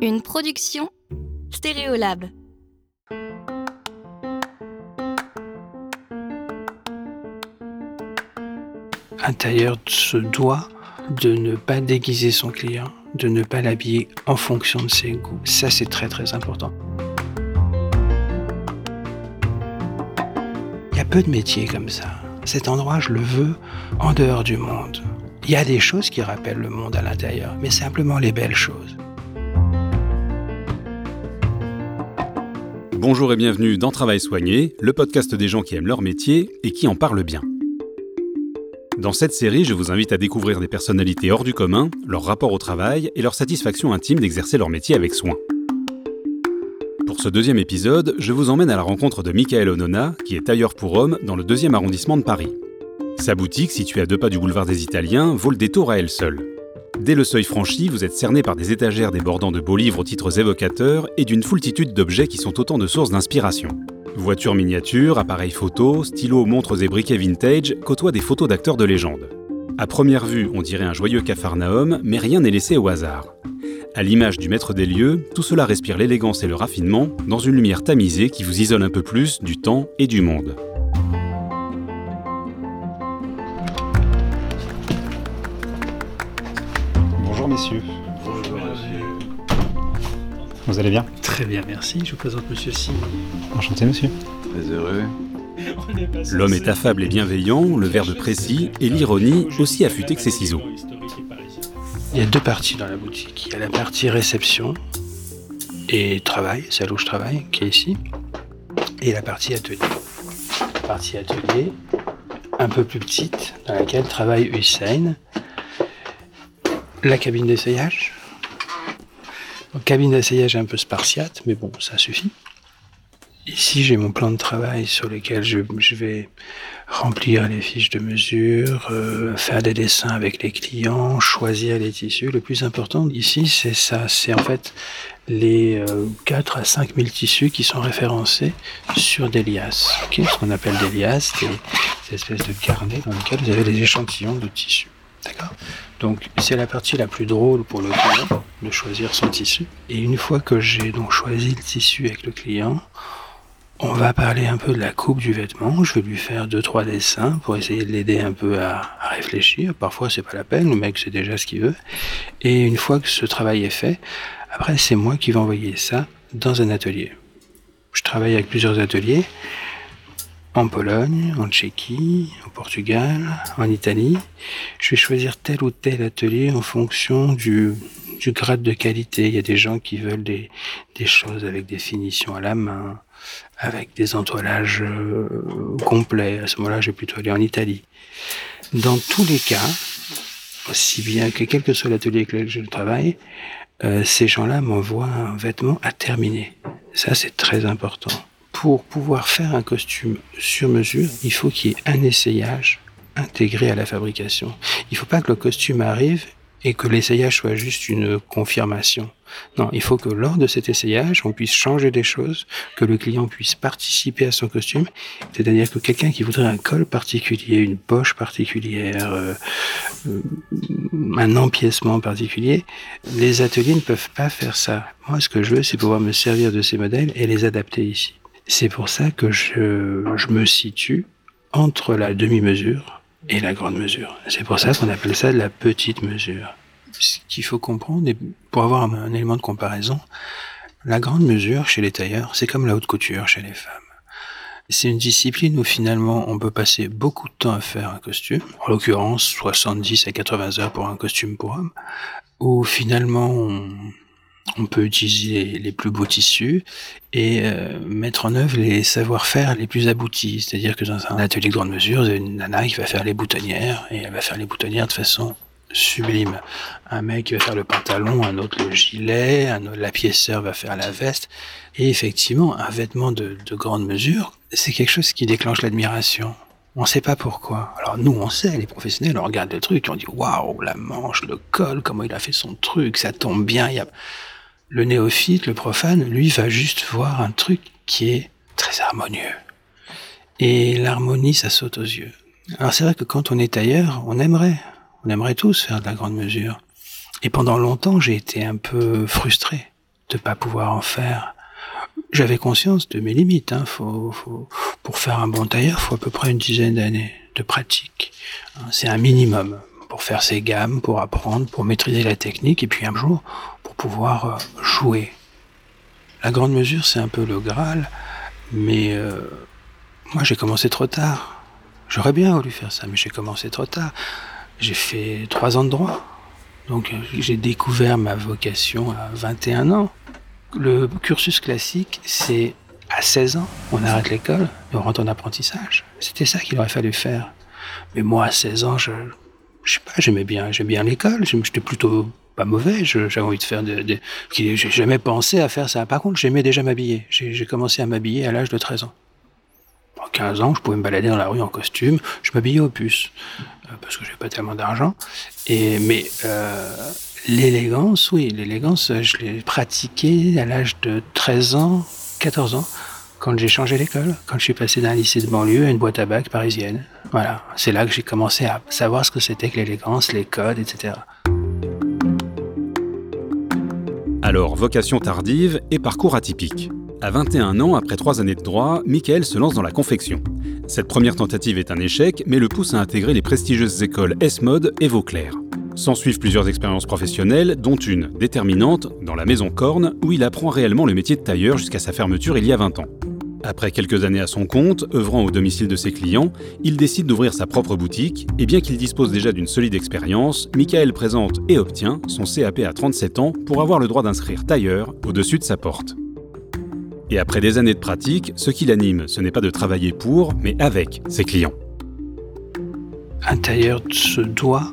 Une production Stéréolab. Un tailleur se doit de ne pas déguiser son client, de ne pas l'habiller en fonction de ses goûts. Ça, c'est très très important. Il y a peu de métiers comme ça. Cet endroit, je le veux en dehors du monde. Il y a des choses qui rappellent le monde à l'intérieur, mais simplement les belles choses. Bonjour et bienvenue dans Travail Soigné, le podcast des gens qui aiment leur métier et qui en parlent bien. Dans cette série, je vous invite à découvrir des personnalités hors du commun, leur rapport au travail et leur satisfaction intime d'exercer leur métier avec soin. Pour ce deuxième épisode, je vous emmène à la rencontre de Michael Onona, qui est tailleur pour hommes dans le deuxième arrondissement de Paris. Sa boutique, située à deux pas du boulevard des Italiens, vaut le détour à elle seule. Dès le seuil franchi, vous êtes cerné par des étagères débordant de beaux livres aux titres évocateurs et d'une foultitude d'objets qui sont autant de sources d'inspiration. Voitures miniatures, appareils photos, stylos, montres et briquets vintage côtoient des photos d'acteurs de légende. À première vue, on dirait un joyeux capharnaüm, mais rien n'est laissé au hasard. À l'image du maître des lieux, tout cela respire l'élégance et le raffinement dans une lumière tamisée qui vous isole un peu plus du temps et du monde. Bonjour messieurs. Vous allez bien Très bien, merci. Je vous présente Monsieur Si. Enchanté monsieur. Très heureux. L'homme est affable et bienveillant, le verbe précis et l'ironie aussi affûtée que ses ciseaux. Il y a deux parties dans la boutique. Il y a la partie réception et travail, celle où je travaille, qui est ici, et la partie atelier. La partie atelier, un peu plus petite, dans laquelle travaille Hussein. La cabine d'essayage. Cabine d'essayage un peu spartiate, mais bon, ça suffit. Ici, j'ai mon plan de travail sur lequel je, vais remplir les fiches de mesure, euh, faire des dessins avec les clients, choisir les tissus. Le plus important ici, c'est ça. C'est en fait les euh, 4 à 5 000 tissus qui sont référencés sur des liasses. ce qu'on appelle des liasses, des, des espèces de carnets dans lesquels vous avez des échantillons de tissus. D'accord? Donc, c'est la partie la plus drôle pour le client de choisir son tissu. Et une fois que j'ai donc choisi le tissu avec le client, on va parler un peu de la coupe du vêtement. Je vais lui faire deux trois dessins pour essayer de l'aider un peu à, réfléchir. Parfois c'est pas la peine, le mec sait déjà ce qu'il veut. Et une fois que ce travail est fait, après c'est moi qui vais envoyer ça dans un atelier. Je travaille avec plusieurs ateliers en Pologne, en Tchéquie, au Portugal, en Italie. Je vais choisir tel ou tel atelier en fonction du, du grade de qualité. Il y a des gens qui veulent des, des choses avec des finitions à la main, avec des entoilages euh, complets. À ce moment-là, je vais plutôt aller en Italie. Dans tous les cas, aussi bien que quel que soit l'atelier avec lequel je travaille, euh, ces gens-là m'envoient un vêtement à terminer. Ça, c'est très important. Pour pouvoir faire un costume sur mesure, il faut qu'il y ait un essayage intégré à la fabrication. Il ne faut pas que le costume arrive et que l'essayage soit juste une confirmation. Non, il faut que lors de cet essayage, on puisse changer des choses, que le client puisse participer à son costume. C'est-à-dire que quelqu'un qui voudrait un col particulier, une poche particulière, euh, un empiècement particulier, les ateliers ne peuvent pas faire ça. Moi, ce que je veux, c'est pouvoir me servir de ces modèles et les adapter ici. C'est pour ça que je, je me situe entre la demi-mesure et la grande mesure. C'est pour ça qu'on appelle ça la petite mesure. Ce qu'il faut comprendre, et pour avoir un, élément de comparaison, la grande mesure chez les tailleurs, c'est comme la haute couture chez les femmes. C'est une discipline où finalement on peut passer beaucoup de temps à faire un costume, en l'occurrence 70 à 80 heures pour un costume pour homme, où finalement on peut utiliser les, plus beaux tissus et euh, mettre en œuvre les savoir-faire les plus aboutis. C'est-à-dire que dans un atelier de grande mesure, vous avez une nana qui va faire les boutonnières et elle va faire les boutonnières de façon sublime. Un mec qui va faire le pantalon, un autre le gilet, un autre l'apiéceur va faire la veste. Et effectivement, un vêtement de, de grande mesure, c'est quelque chose qui déclenche l'admiration. On ne sait pas pourquoi. Alors nous, on sait, les professionnels, on regarde le truc, on dit waouh, la manche, le col, comment il a fait son truc, ça tombe bien. Le néophyte, le profane, lui, va juste voir un truc qui est très harmonieux. Et l'harmonie, ça saute aux yeux. Alors c'est vrai que quand on est tailleur, on aimerait, on aimerait tous faire de la grande mesure. Et pendant longtemps, j'ai été un peu frustré. de pas pouvoir en faire. J'avais conscience de mes limites. Hein. Faut, faut, pour faire un bon tailleur, faut à peu près une dizaine d'années de pratique. C'est un minimum pour faire ses gammes, pour apprendre, pour maîtriser la technique, et puis un jour pour pouvoir euh, jouer. La grande mesure, c'est un peu le Graal, mais euh, moi j'ai commencé trop tard. J'aurais bien voulu faire ça, mais j'ai commencé trop tard. J'ai fait trois ans de droit. Donc j'ai découvert ma vocation à 21 ans. Le cursus classique, c'est à 16 ans, on arrête l'école on rentre en apprentissage. C'était ça qu'il aurait fallu faire. Mais moi, à 16 ans, je, je sais pas, j'aimais bien, j'aimais bien l'école. J'étais plutôt pas mauvais. J'avais envie de faire des, j'ai jamais pensé à faire ça. Par contre, j'aimais déjà m'habiller. J'ai commencé à m'habiller à l'âge de 13 ans. À 15 ans, je pouvais me balader dans la rue en costume. Je m'habillais au puce euh, parce que j'avais pas tellement d'argent. Et mais euh, l'élégance, oui, l'élégance, je l'ai pratiquée à l'âge de 13 ans, 14 ans, quand j'ai changé l'école, quand je suis passé d'un lycée de banlieue à une boîte à bac parisienne. Voilà, c'est là que j'ai commencé à savoir ce que c'était que l'élégance, les codes, etc. Alors, vocation tardive et parcours atypique. À 21 ans, après trois années de droit, Michael se lance dans la confection. Cette première tentative est un échec, mais le pousse à intégrer les prestigieuses écoles S-Mode et Vauclair. S'en suivent plusieurs expériences professionnelles, dont une déterminante dans la maison Corne, où il apprend réellement le métier de tailleur jusqu'à sa fermeture il y a 20 ans. Après quelques années à son compte, œuvrant au domicile de ses clients, il décide d'ouvrir sa propre boutique, et bien qu'il dispose déjà d'une solide expérience, Michael présente et obtient son CAP à 37 ans pour avoir le droit d'inscrire tailleur au-dessus de sa porte. Et après des années de pratique, ce qui l'anime, ce n'est pas de travailler pour, mais avec ses clients. Un tailleur se doit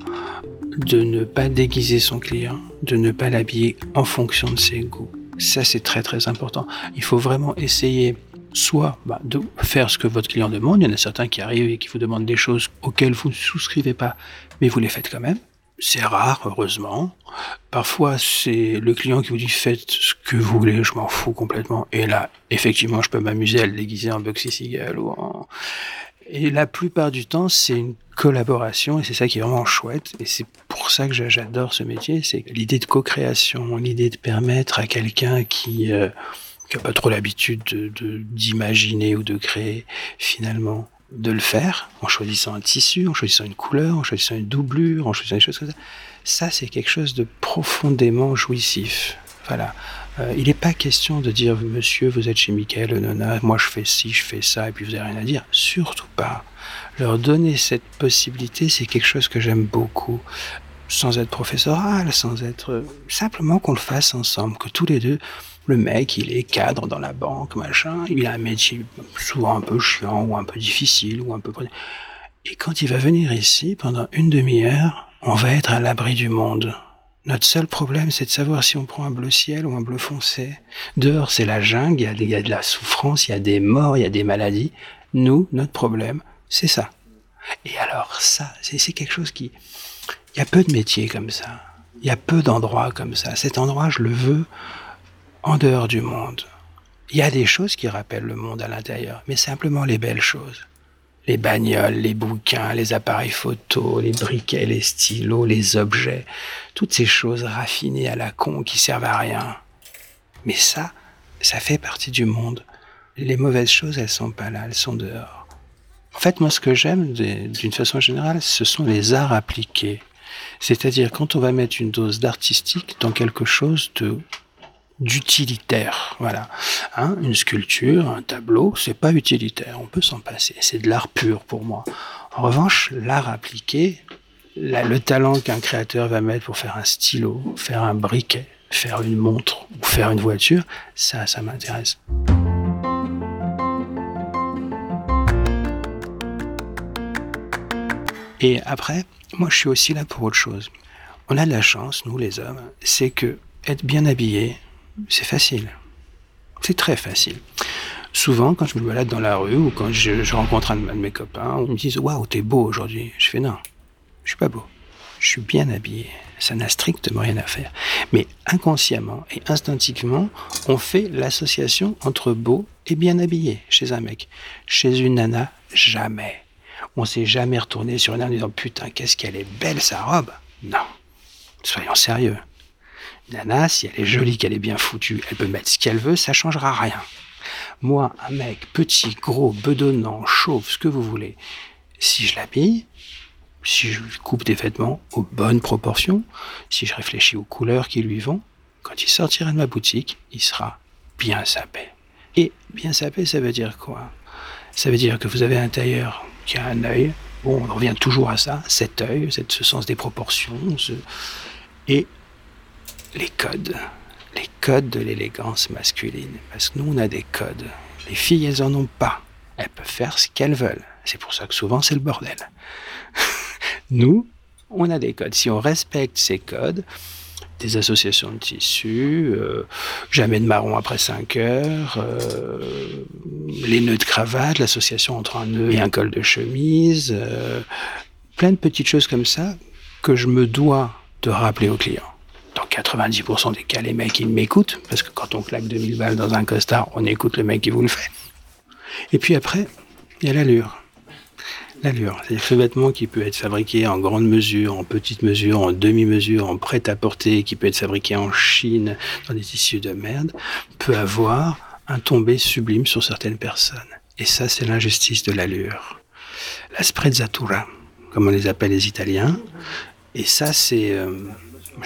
de ne pas déguiser son client, de ne pas l'habiller en fonction de ses goûts. Ça, c'est très très important. Il faut vraiment essayer soit bah, de faire ce que votre client demande. Il y en a certains qui arrivent et qui vous demandent des choses auxquelles vous ne souscrivez pas, mais vous les faites quand même. C'est rare, heureusement. Parfois, c'est le client qui vous dit faites ce que vous voulez, je m'en fous complètement. Et là, effectivement, je peux m'amuser à le déguiser en Bugsy Siegel ou en... Et la plupart du temps, c'est une collaboration et c'est ça qui est vraiment chouette. Et c'est pour ça que j'adore ce métier, c'est l'idée de co-création, l'idée de permettre à quelqu'un qui euh, qui n'a pas trop l'habitude de, d'imaginer ou de créer, finalement, de le faire en choisissant un tissu, en choisissant une couleur, en choisissant une doublure, en choisissant des choses comme ça. Ça, c'est quelque chose de profondément jouissif. Voilà. Euh, il n'est pas question de dire, monsieur, vous êtes chez Michael Nona, moi je fais ci, je fais ça, et puis vous n'avez rien à dire. Surtout pas. Leur donner cette possibilité, c'est quelque chose que j'aime beaucoup. Sans être professoral, sans être... Simplement qu'on le fasse ensemble, que tous les deux, le mec, il est cadre dans la banque, machin. Il a un métier souvent un peu chiant ou un peu difficile ou un peu. Et quand il va venir ici, pendant une demi-heure, on va être à l'abri du monde. Notre seul problème, c'est de savoir si on prend un bleu ciel ou un bleu foncé. Dehors, c'est la jungle, il y, y a de la souffrance, il y a des morts, il y a des maladies. Nous, notre problème, c'est ça. Et alors, ça, c'est quelque chose qui... Il y a peu de métiers comme ça. Il y a peu d'endroits comme ça. Cet endroit, je le veux en dehors du monde. Il y a des choses qui rappellent le monde à l'intérieur, mais simplement les belles choses. Les bagnoles, les bouquins, les appareils photo, les briquets, les stylos, les objets, toutes ces choses raffinées à la con qui servent à rien. Mais ça, ça fait partie du monde. Les mauvaises choses, elles sont pas là, elles sont dehors. En fait, moi, ce que j'aime d'une façon générale, ce sont les arts appliqués. C'est-à-dire quand on va mettre une dose d'artistique dans quelque chose de d'utilitaire. Voilà. Hein, une sculpture, un tableau, c'est pas utilitaire. On peut s'en passer. C'est de l'art pur pour moi. En revanche, l'art appliqué, le talent qu'un créateur va mettre pour faire un stylo, faire un briquet, faire une montre ou faire une voiture, ça, ça m'intéresse. Et après, moi, je suis aussi là pour autre chose. On a de la chance, nous les hommes, c'est que être bien habillé, c'est facile. C'est très facile. Souvent, quand je me balade dans la rue ou quand je, rencontre un de mes copains, on me dit Waouh, t'es beau aujourd'hui. Je fais Non, je suis pas beau. Je suis bien habillé. Ça n'a strictement rien à faire. Mais inconsciemment et instinctivement, on fait l'association entre beau et bien habillé chez un mec. Chez une nana, jamais. On s'est jamais retourné sur une nana en disant Putain, qu'est-ce qu'elle est belle sa robe. Non. Soyons sérieux Nana, si elle est jolie, qu'elle est bien foutue, elle peut mettre ce qu'elle veut, ça changera rien. Moi, un mec petit, gros, bedonnant, chauve, ce que vous voulez, si je l'habille, si je lui coupe des vêtements aux bonnes proportions, si je réfléchis aux couleurs qui lui vont, quand il sortira de ma boutique, il sera bien sapé. Et bien sapé, ça veut dire quoi? Ça veut dire que vous avez un tailleur qui a un œil, bon, on revient toujours à ça, cet œil, ce sens des proportions, et les codes, les codes de l'élégance masculine. Parce que nous, on a des codes. Les filles, elles en ont pas. Elles peuvent faire ce qu'elles veulent. C'est pour ça que souvent, c'est le bordel. nous, on a des codes. Si on respecte ces codes, des associations de tissus, euh, jamais de marron après 5 heures, euh, les nœuds de cravate, l'association entre un nœud et un col de chemise, euh, plein de petites choses comme ça que je me dois de rappeler aux clients. Dans 90% des cas, les mecs, ils m'écoutent, parce que quand on claque 2000 balles dans un costard, on écoute le mec qui vous le fait. Et puis après, il y a l'allure. L'allure, c'est ce vêtement qui peut être fabriqué en grande mesure, en petite mesure, en demi-mesure, en prêt-à-porter, qui peut être fabriqué en Chine, dans des tissus de merde, peut avoir un tombé sublime sur certaines personnes. Et ça, c'est l'injustice de l'allure. La sprezzatura, comme on les appelle les Italiens. Et ça, c'est... Euh,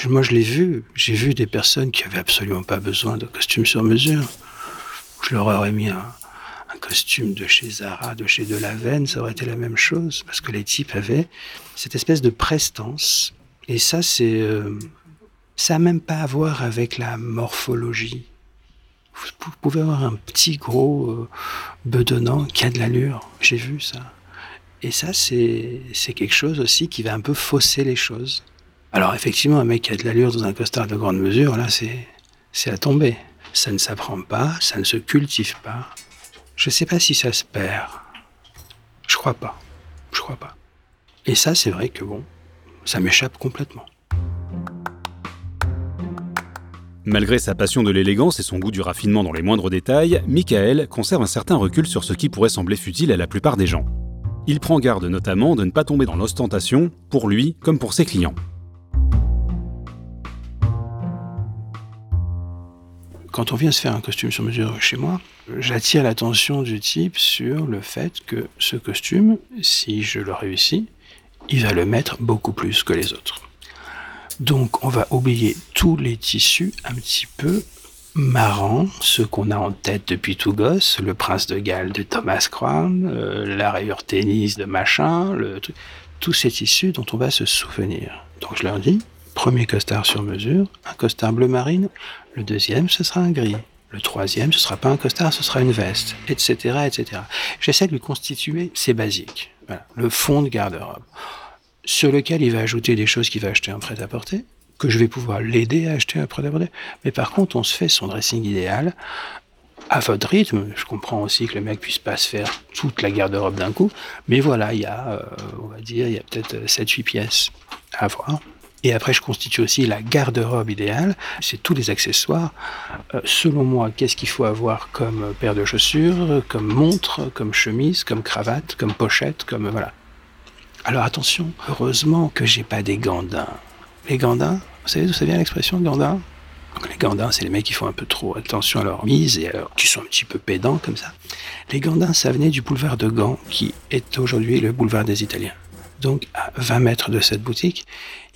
moi, je l'ai vu. J'ai vu des personnes qui avaient absolument pas besoin de costume sur mesure. Je leur aurais mis un, costume de chez Zara, de chez Delaven, ça aurait été la même chose, parce que les types avaient cette espèce de prestance. Et ça, c'est, euh, ça n'a même pas à voir avec la morphologie. Vous pouvez avoir un petit gros euh, bedonnant qui a de l'allure. J'ai vu ça. Et ça, c'est, quelque chose aussi qui va un peu fausser les choses. Alors effectivement, un mec qui a de l'allure dans un costard de grande mesure, là, c'est, c'est à tomber. Ça ne s'apprend pas, ça ne se cultive pas. Je ne sais pas si ça se perd. Je crois pas. Je crois pas. Et ça, c'est vrai que bon, ça m'échappe complètement. Malgré sa passion de l'élégance et son goût du raffinement dans les moindres détails, Michael conserve un certain recul sur ce qui pourrait sembler futile à la plupart des gens. Il prend garde notamment de ne pas tomber dans l'ostentation, pour lui comme pour ses clients. quand on vient se faire un costume sur mesure chez moi, j'attire l'attention du type sur le fait que ce costume, si je le réussis, il va le mettre beaucoup plus que les autres. Donc on va oublier tous les tissus un petit peu marrants, ceux qu'on a en tête depuis tout gosse, le prince de Galles de Thomas Crown, euh, la rayure tennis de machin, le tous ces tissus dont on va se souvenir. Donc je leur dis, premier costard sur mesure, un costard bleu marine, le deuxième, ce sera un gris. Le troisième, ce sera pas un costard, ce sera une veste, etc., etc. J'essaie de lui constituer ses basiques. le fond de garde-robe, sur lequel il va ajouter des choses qu'il va acheter en prêt-à-porter, que je vais pouvoir l'aider à acheter un prêt-à-porter. Mais par contre, on se fait son dressing idéal à votre rythme. Je comprends aussi que le mec puisse pas se faire toute la garde-robe d'un coup, mais voilà, il y a, euh, on va dire, il y a peut-être 7-8 pièces à avoir. Et après, je constitue aussi la garde-robe idéale. C'est tous les accessoires. Euh, selon moi, qu'est-ce qu'il faut avoir comme paire de chaussures, comme montre, comme chemise, comme cravate, comme pochette, comme voilà. Alors attention, heureusement que j'ai pas des gandins. Les gandins, vous savez d'où ça vient l'expression gandin les gandins, c'est les mecs qui font un peu trop attention à leur mise et alors, qui sont un petit peu pédants comme ça. Les gandins, ça venait du boulevard de Gand, qui est aujourd'hui le boulevard des Italiens. Donc, à 20 mètres de cette boutique,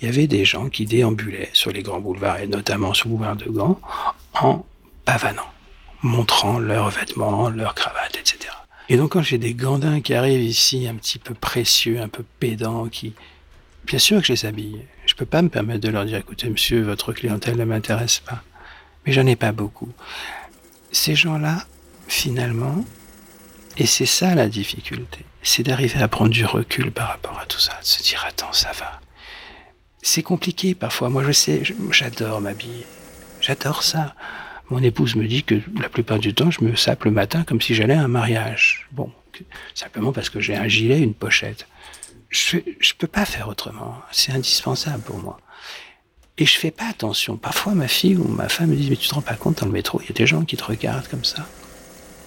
il y avait des gens qui déambulaient sur les grands boulevards, et notamment sur le boulevard de Gand, en pavanant, montrant leurs vêtements, leurs cravates, etc. Et donc, quand j'ai des gandins qui arrivent ici, un petit peu précieux, un peu pédants, qui. Bien sûr que je les habille. Je peux pas me permettre de leur dire écoutez, monsieur, votre clientèle ne m'intéresse pas. Mais j'en ai pas beaucoup. Ces gens-là, finalement, et c'est ça la difficulté, c'est d'arriver à prendre du recul par rapport à tout ça, de se dire attends, ça va. C'est compliqué parfois. Moi, je sais, j'adore m'habiller. J'adore ça. Mon épouse me dit que la plupart du temps, je me sape le matin comme si j'allais à un mariage. Bon, simplement parce que j'ai un gilet, une pochette. Je je peux pas faire autrement. C'est indispensable pour moi. Et je fais pas attention. Parfois, ma fille ou ma femme me dit, mais tu te rends pas compte dans le métro, il y a des gens qui te regardent comme ça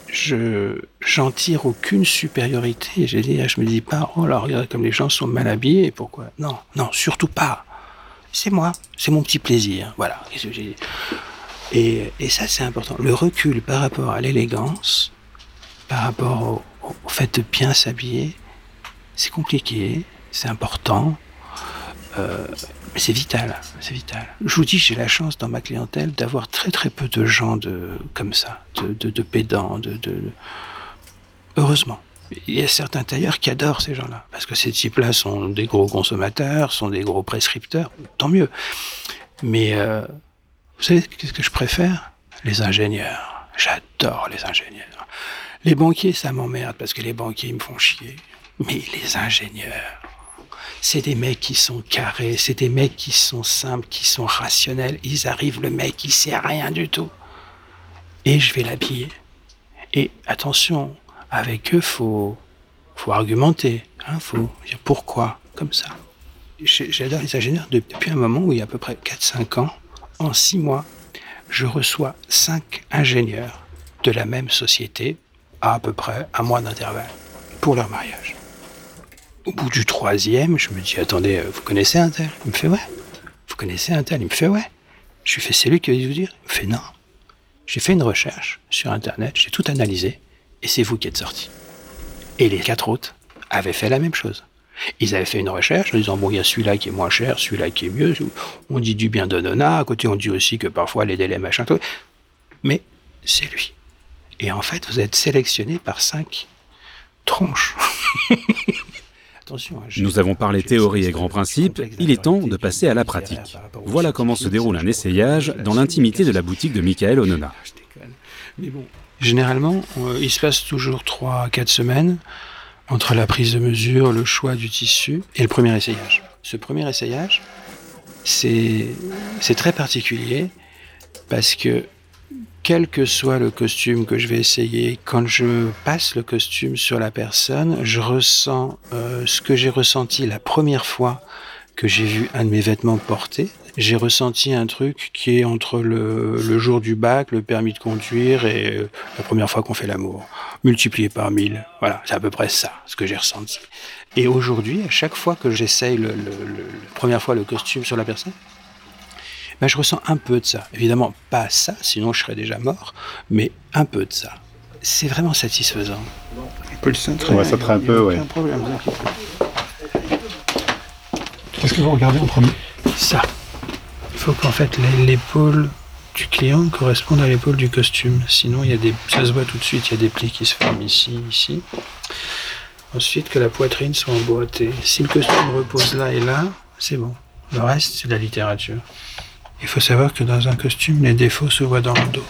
je j'en tire aucune supériorité. Je, dis, je me dis pas, oh là, regarde comme les gens sont mal habillés, pourquoi? Non, non, surtout pas. c'est moi, c'est mon petit plaisir. Voilà. Et, et ça, c'est important. Le recul par rapport à l'élégance, par rapport au, au fait de bien s'habiller, c'est compliqué, c'est important, euh, mais c'est vital, c'est vital. Je vous dis, j'ai la chance dans ma clientèle d'avoir très très peu de gens de comme ça, de, de, pédants, de, heureusement. Il y a certains tailleurs qui adorent ces gens-là, parce que ces types-là sont des gros consommateurs, sont des gros prescripteurs, tant mieux. Mais euh, vous savez qu'est-ce que je préfère? Les ingénieurs. J'adore les ingénieurs. Les banquiers, ça m'emmerde, parce que les banquiers, ils me font chier. Mais les ingénieurs, c'est des mecs qui sont carrés, c'est des mecs qui sont simples, qui sont rationnels. Ils arrivent, le mec, il sait rien du tout. Et je vais l'habiller. Et attention, avec eux, faut, faut argumenter, hein, faut dire pourquoi, comme ça. J'adore les ingénieurs depuis un moment où il y a à peu près 4-5 ans, en 6 mois, je reçois 5 ingénieurs de la même société à à peu près un mois d'intervalle pour leur mariage. Au bout du troisième, je me dis, attendez, vous connaissez un tel? Il me fait, ouais. Vous connaissez un tel? Il me fait, ouais. Je lui fais, c'est lui qui va vous dire? Il me fait, non. J'ai fait une recherche sur Internet, j'ai tout analysé, et c'est vous qui êtes sorti. Et les quatre autres avaient fait la même chose. Ils avaient fait une recherche en disant, bon, il y a celui-là qui est moins cher, celui-là qui est mieux. On dit du bien de Nona, à côté on dit aussi que parfois les délais machin, tout. Mais c'est lui. Et en fait, vous êtes sélectionné par cinq tronches. Attention, hein, Nous avons parlé théorie et grands principes, il est temps de passer à la pratique. Voilà comment se déroule un essayage dans l'intimité de la boutique de Michael Onona. Généralement, euh, il se passe toujours 3-4 semaines entre la prise de mesure, le choix du tissu et le premier essayage. Ce premier essayage, c'est très particulier parce que quel que soit le costume que je vais essayer, quand je passe le costume sur la personne, je ressens euh, ce que j'ai ressenti la première fois que j'ai vu un de mes vêtements porté. J'ai ressenti un truc qui est entre le, jour du bac, le permis de conduire et euh, la première fois qu'on fait l'amour, multiplié par mille. Voilà, c'est à peu près ça, ce que j'ai ressenti. Et aujourd'hui, à chaque fois que j'essaye la première fois le costume sur la personne, ben, je ressens un peu de ça. Évidemment, pas ça, sinon je serais déjà mort, mais un peu de ça. C'est vraiment satisfaisant. On peut le centrer. Ouais, ça un peu, ouais. problème, Qu'est-ce que vous regardez en premier? Ça. Il faut qu'en fait l'épaule du client corresponde à l'épaule du costume. Sinon, il y a des, ça se voit tout de suite, il y a des plis qui se forment ici, ici. Ensuite, que la poitrine soit emboîtée. Si le costume repose là et là, c'est bon. Le reste, c'est de la littérature. Il faut savoir que dans un costume, les défauts se voient dans le dos.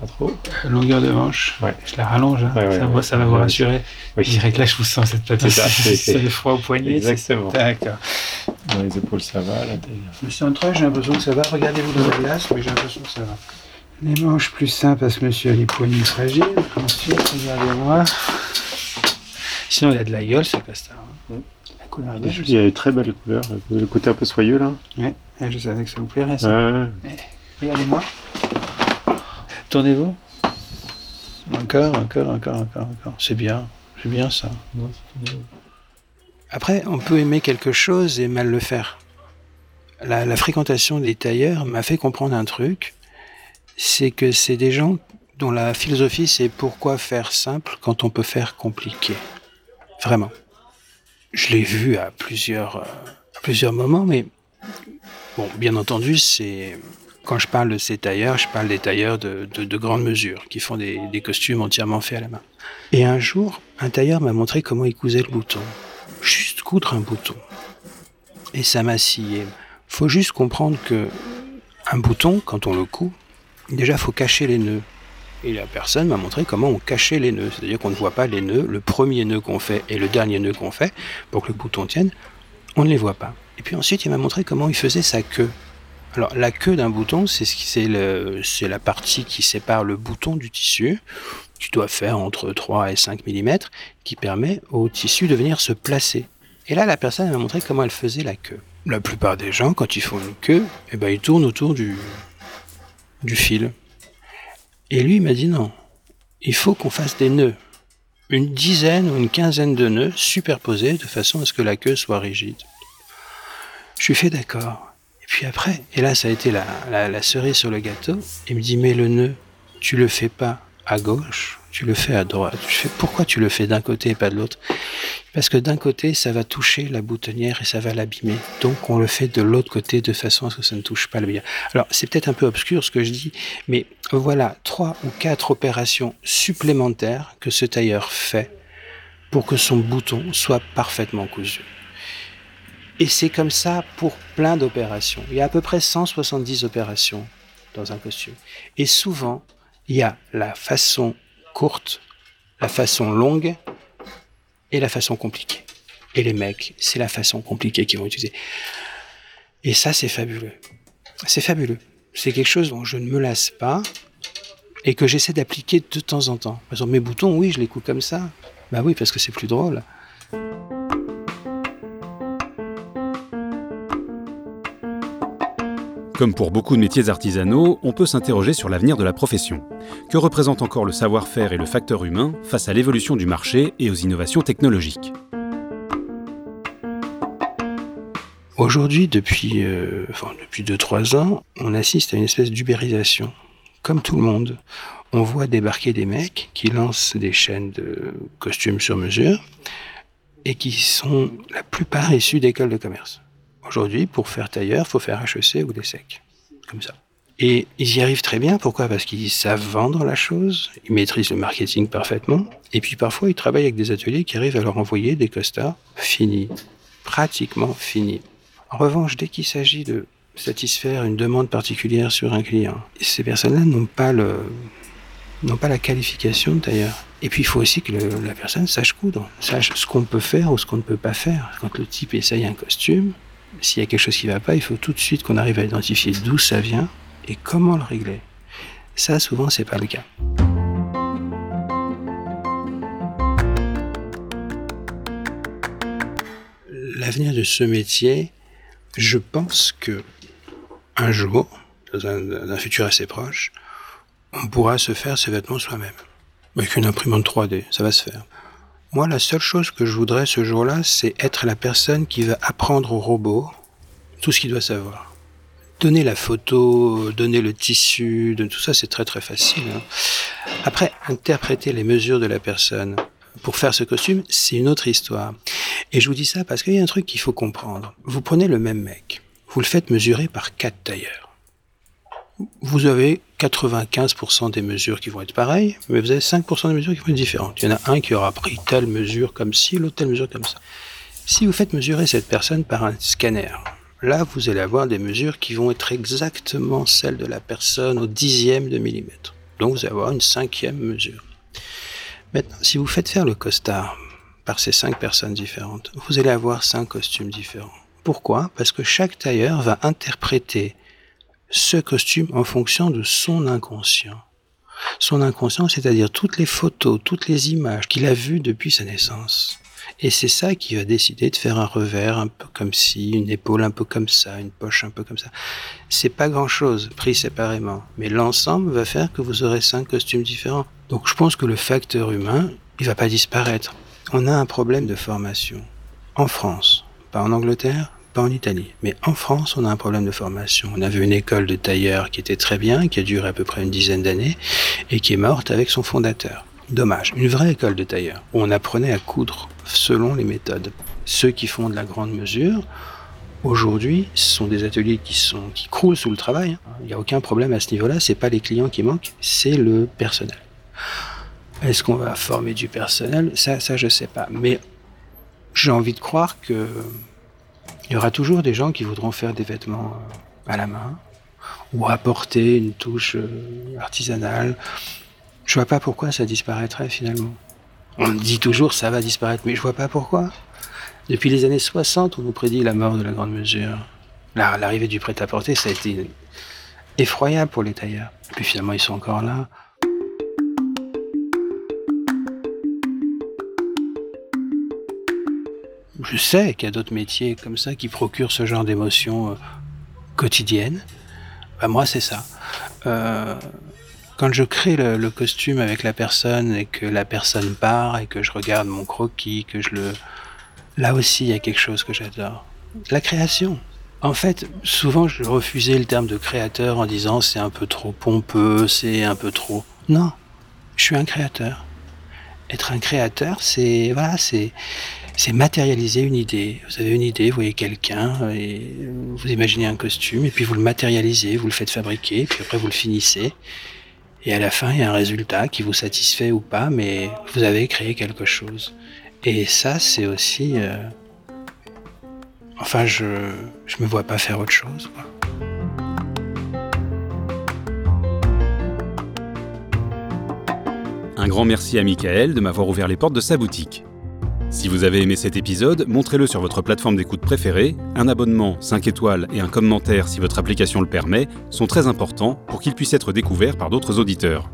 Pas trop. La longueur de manche, ouais. je la rallonge, hein. ouais, ouais, ça, ça, va vous rassurer. Oui. Je dirais que là, je vous sens cette patate. C'est le froid au poignet. Exactement. D'accord. Dans les épaules, ça va. Là, Monsieur Antoine, j'ai l'impression que ça va. Regardez-vous dans la glace, mais j'ai l'impression que ça va. Les manches plus simples parce que monsieur a les poignets fragiles. Ensuite, regardez-moi. Sinon, il a de la gueule, ce costard. Hein. La couleur est Il y a une très belle couleur. Le côté un peu soyeux, là. Ouais. Eh, je savais que ça vous plairait, ça. Ouais. Eh, regardez-moi. Tournez-vous. Encore, encore, encore, encore, encore. C'est bien. C'est bien ça. Après, on peut aimer quelque chose et mal le faire. La, la fréquentation des tailleurs m'a fait comprendre un truc, c'est que c'est des gens dont la philosophie c'est pourquoi faire simple quand on peut faire compliqué. Vraiment. Je l'ai vu à plusieurs, euh, à plusieurs moments, mais Bon, bien entendu, c'est quand je parle de ces tailleurs, je parle des tailleurs de, de, de grande mesure, qui font des, des, costumes entièrement faits à la main. Et un jour, un tailleur m'a montré comment il cousait le bouton. Juste coudre un bouton. Et ça m'a scié. Faut juste comprendre que un bouton, quand on le coud, déjà faut cacher les nœuds. Et la personne m'a montré comment on cachait les nœuds. C'est-à-dire qu'on ne voit pas les nœuds, le premier nœud qu'on fait et le dernier nœud qu'on fait, pour que le bouton tienne, on ne les voit pas. Et puis ensuite, il m'a montré comment il faisait sa queue. Alors, la queue d'un bouton, c'est ce la partie qui sépare le bouton du tissu, qui doit faire entre 3 et 5 mm, qui permet au tissu de venir se placer. Et là, la personne m'a montré comment elle faisait la queue. La plupart des gens, quand ils font une queue, eh ben, ils tournent autour du, du fil. Et lui, il m'a dit non, il faut qu'on fasse des nœuds. Une dizaine ou une quinzaine de nœuds superposés de façon à ce que la queue soit rigide. Je suis fait d'accord. Et puis après, et là ça a été la, la, la cerise sur le gâteau, il me dit mais le nœud, tu le fais pas à gauche, tu le fais à droite. Je fais pourquoi tu le fais d'un côté et pas de l'autre? Parce que d'un côté, ça va toucher la boutonnière et ça va l'abîmer. Donc on le fait de l'autre côté de façon à ce que ça ne touche pas le bien. Alors c'est peut-être un peu obscur ce que je dis, mais voilà trois ou quatre opérations supplémentaires que ce tailleur fait pour que son bouton soit parfaitement cousu. Et c'est comme ça pour plein d'opérations. Il y a à peu près 170 opérations dans un costume. Et souvent, il y a la façon courte, la façon longue et la façon compliquée. Et les mecs, c'est la façon compliquée qu'ils vont utiliser. Et ça, c'est fabuleux. C'est fabuleux. C'est quelque chose dont je ne me lasse pas et que j'essaie d'appliquer de temps en temps. Par exemple, mes boutons, oui, je les coupe comme ça. Bah oui, parce que c'est plus drôle. Comme pour beaucoup de métiers artisanaux, on peut s'interroger sur l'avenir de la profession. Que représente encore le savoir-faire et le facteur humain face à l'évolution du marché et aux innovations technologiques? Aujourd'hui, depuis, euh, enfin, depuis 2-3 ans, on assiste à une espèce d'ubérisation. Comme tout le monde, on voit débarquer des mecs qui lancent des chaînes de costumes sur mesure et qui sont la plupart issus d'écoles de commerce. Aujourd'hui, pour faire tailleur, faut faire HEC ou des SEC. Comme ça. Et ils y arrivent très bien. Pourquoi? Parce qu'ils savent vendre la chose, ils maîtrisent le marketing parfaitement. Et puis parfois, ils travaillent avec des ateliers qui arrivent à leur envoyer des costards finis, pratiquement finis. En revanche, dès qu'il s'agit de satisfaire une demande particulière sur un client, ces personnes-là n'ont pas le, n'ont pas la qualification de tailleur. Et puis il faut aussi que la personne sache coudre, sache ce qu'on peut faire ou ce qu'on ne peut pas faire. Quand le type essaye un costume, s'il y a quelque chose qui ne va pas, il faut tout de suite qu'on arrive à identifier d'où ça vient et comment le régler. Ça, souvent, c'est pas le cas. L'avenir de ce métier, je pense que un jour, dans un, futur assez proche, on pourra se faire ses vêtements soi-même. Avec une imprimante 3D, ça va se faire. Moi, la seule chose que je voudrais ce jour-là, c'est être la personne qui va apprendre au robot tout ce qu'il doit savoir. Donner la photo, donner le tissu, tout ça, c'est très très facile. Hein. Après, interpréter les mesures de la personne pour faire ce costume, c'est une autre histoire. Et je vous dis ça parce qu'il y a un truc qu'il faut comprendre. Vous prenez le même mec, vous le faites mesurer par quatre tailleurs vous avez 95% des mesures qui vont être pareilles, mais vous avez 5% des mesures qui vont être différentes. Il y en a un qui aura pris telle mesure comme ci, l'autre telle mesure comme ça. Si vous faites mesurer cette personne par un scanner, là, vous allez avoir des mesures qui vont être exactement celles de la personne au dixième de millimètre. Donc, vous allez avoir une cinquième mesure. Maintenant, si vous faites faire le costard par ces cinq personnes différentes, vous allez avoir cinq costumes différents. Pourquoi? Parce que chaque tailleur va interpréter ce costume en fonction de son inconscient. Son inconscient, c'est-à-dire toutes les photos, toutes les images qu'il a vues depuis sa naissance. Et c'est ça qui va décider de faire un revers un peu comme ci, une épaule un peu comme ça, une poche un peu comme ça. C'est pas grand chose pris séparément, mais l'ensemble va faire que vous aurez cinq costumes différents. Donc je pense que le facteur humain, il va pas disparaître. On a un problème de formation. En France, pas en Angleterre, en Italie. Mais en France, on a un problème de formation. On avait une école de tailleur qui était très bien, qui a duré à peu près une dizaine d'années, et qui est morte avec son fondateur. Dommage. Une vraie école de tailleur, où on apprenait à coudre selon les méthodes. Ceux qui font de la grande mesure, aujourd'hui, ce sont des ateliers qui sont qui croulent sous le travail. Il n'y a aucun problème à ce niveau-là. C'est pas les clients qui manquent, c'est le personnel. Est-ce qu'on va former du personnel? Ça, ça, je sais pas. Mais j'ai envie de croire que il y aura toujours des gens qui voudront faire des vêtements euh, à la main ou apporter une touche euh, artisanale. Je vois pas pourquoi ça disparaîtrait finalement. On dit toujours ça va disparaître, mais je vois pas pourquoi. Depuis les années 60, on nous prédit la mort de la grande mesure. L'arrivée du prêt-à-porter, ça a été effroyable pour les tailleurs. Et puis finalement, ils sont encore là. Je sais qu'il y a d'autres métiers comme ça qui procurent ce genre d'émotions euh, quotidiennes. Bah, moi, c'est ça. Euh, quand je crée le, le, costume avec la personne et que la personne part et que je regarde mon croquis, que je le... Là aussi, il y a quelque chose que j'adore. La création. En fait, souvent je refusais le terme de créateur en disant c'est un peu trop pompeux, c'est un peu trop. Non, je suis un créateur. Être un créateur, c'est voilà, c'est c'est matérialiser une idée. Vous avez une idée, vous voyez quelqu'un et vous imaginez un costume et puis vous le matérialisez, vous le faites fabriquer, puis après vous le finissez. Et à la fin, il y a un résultat qui vous satisfait ou pas, mais vous avez créé quelque chose. Et ça, c'est aussi euh, Enfin, je je me vois pas faire autre chose. Un grand merci à Michael de m'avoir ouvert les portes de sa boutique. Si vous avez aimé cet épisode, montrez-le sur votre plateforme d'écoute préférée. Un abonnement, 5 étoiles et un commentaire si votre application le permet sont très importants pour qu'il puisse être découvert par d'autres auditeurs.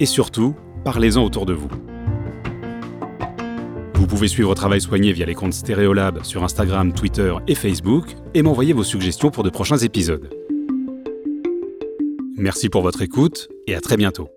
Et surtout, parlez-en autour de vous. Vous pouvez suivre Travail Soigné via les comptes Stéréolab sur Instagram, Twitter et Facebook et m'envoyer vos suggestions pour de prochains épisodes. Merci pour votre écoute et à très bientôt.